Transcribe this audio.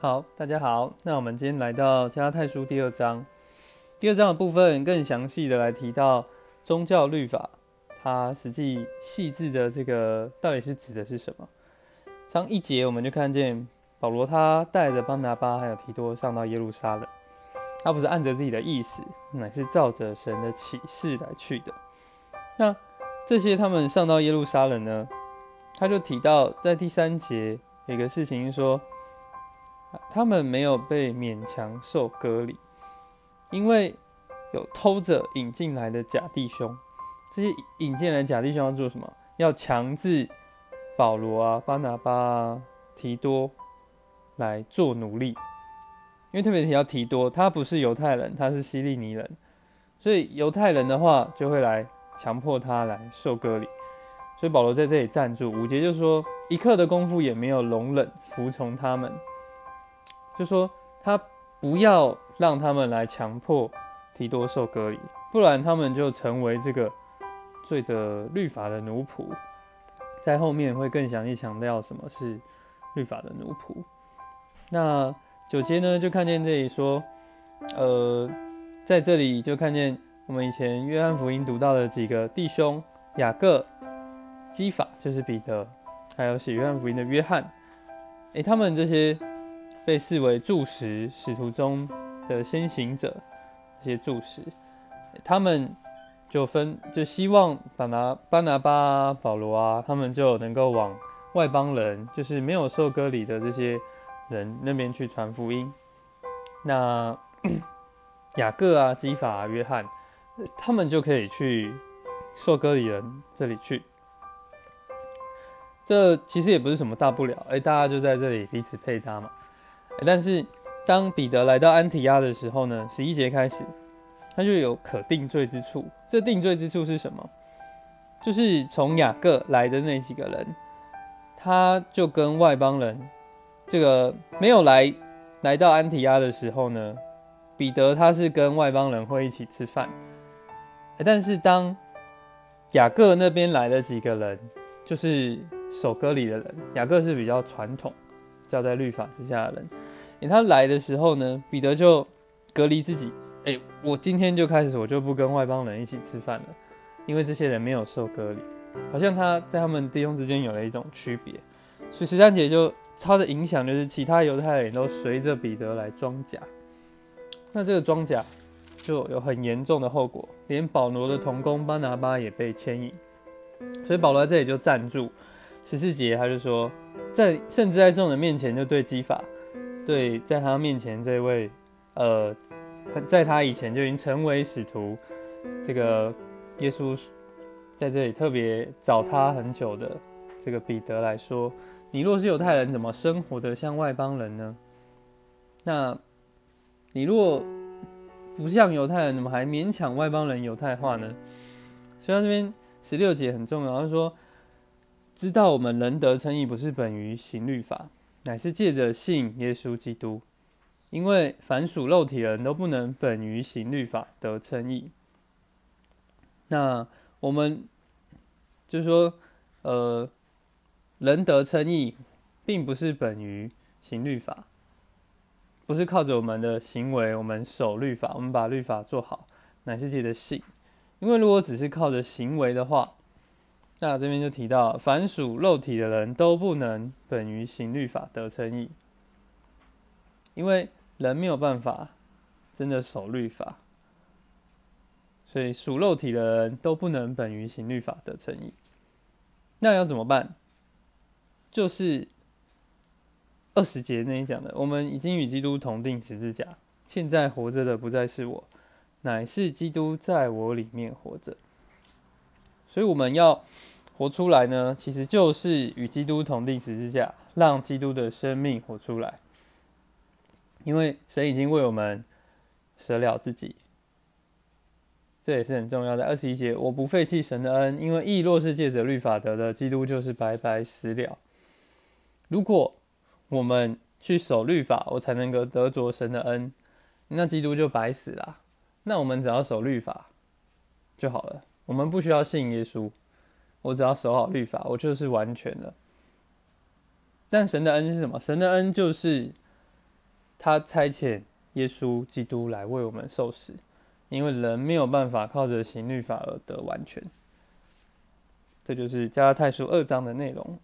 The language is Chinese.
好，大家好。那我们今天来到加拉太书第二章，第二章的部分更详细的来提到宗教律法，它实际细致的这个到底是指的是什么？章一节我们就看见保罗他带着邦拿巴还有提多上到耶路撒冷，他不是按着自己的意思，乃是照着神的启示来去的。那这些他们上到耶路撒冷呢，他就提到在第三节有一个事情说。他们没有被勉强受割礼，因为有偷着引进来的假弟兄。这些引进来的假弟兄要做什么？要强制保罗啊、巴拿巴啊、提多来做奴隶。因为特别提到提多，他不是犹太人，他是希利尼人，所以犹太人的话就会来强迫他来受割礼。所以保罗在这里站住五节，就说一刻的功夫也没有容忍服从他们。就说他不要让他们来强迫提多受割礼，不然他们就成为这个罪的律法的奴仆。在后面会更详细强调什么是律法的奴仆。那九节呢，就看见这里说，呃，在这里就看见我们以前约翰福音读到的几个弟兄雅各、基法，就是彼得，还有写约翰福音的约翰，诶，他们这些。被视为柱石使徒中的先行者，这些柱石，他们就分就希望巴拿巴拿巴、保罗啊，他们就能够往外邦人，就是没有受割礼的这些人那边去传福音。那 雅各啊、基法啊、约翰，他们就可以去受割礼人这里去。这其实也不是什么大不了，哎，大家就在这里彼此配搭嘛。但是，当彼得来到安提亚的时候呢，十一节开始，他就有可定罪之处。这定罪之处是什么？就是从雅各来的那几个人，他就跟外邦人，这个没有来来到安提亚的时候呢，彼得他是跟外邦人会一起吃饭。但是当雅各那边来的几个人，就是守割礼的人，雅各是比较传统，交在律法之下的人。他来的时候呢，彼得就隔离自己。哎，我今天就开始，我就不跟外邦人一起吃饭了，因为这些人没有受隔离，好像他在他们弟兄之间有了一种区别。所以十三节就他的影响，就是其他犹太人都随着彼得来装甲。那这个装甲就有很严重的后果，连保罗的同工巴拿巴也被牵引。所以保罗在这里就站住。十四节他就说，在甚至在众人面前就对基法。对，在他面前这位，呃，在他以前就已经成为使徒，这个耶稣在这里特别找他很久的这个彼得来说，你若是犹太人，怎么生活的像外邦人呢？那你若不像犹太人，怎么还勉强外邦人犹太化呢？所以这边十六节很重要，他说，知道我们仁德称义不是本于行律法。乃是借着信耶稣基督，因为凡属肉体的人都不能本于行律法得称义。那我们就是说，呃，人得称义，并不是本于行律法，不是靠着我们的行为，我们守律法，我们把律法做好，乃是借着信。因为如果只是靠着行为的话，那这边就提到，凡属肉体的人都不能本于行律法得称义，因为人没有办法真的守律法，所以属肉体的人都不能本于行律法得称义。那要怎么办？就是二十节那里讲的，我们已经与基督同定十字架，现在活着的不再是我，乃是基督在我里面活着。所以我们要。活出来呢，其实就是与基督同定十字架，让基督的生命活出来。因为神已经为我们舍了自己，这也是很重要的。二十一节，我不废弃神的恩，因为义若是借着律法得的，基督就是白白死了。如果我们去守律法，我才能够得着神的恩，那基督就白死了。那我们只要守律法就好了，我们不需要信耶稣。我只要守好律法，我就是完全的。但神的恩是什么？神的恩就是他差遣耶稣基督来为我们受死，因为人没有办法靠着行律法而得完全。这就是加拉太书二章的内容。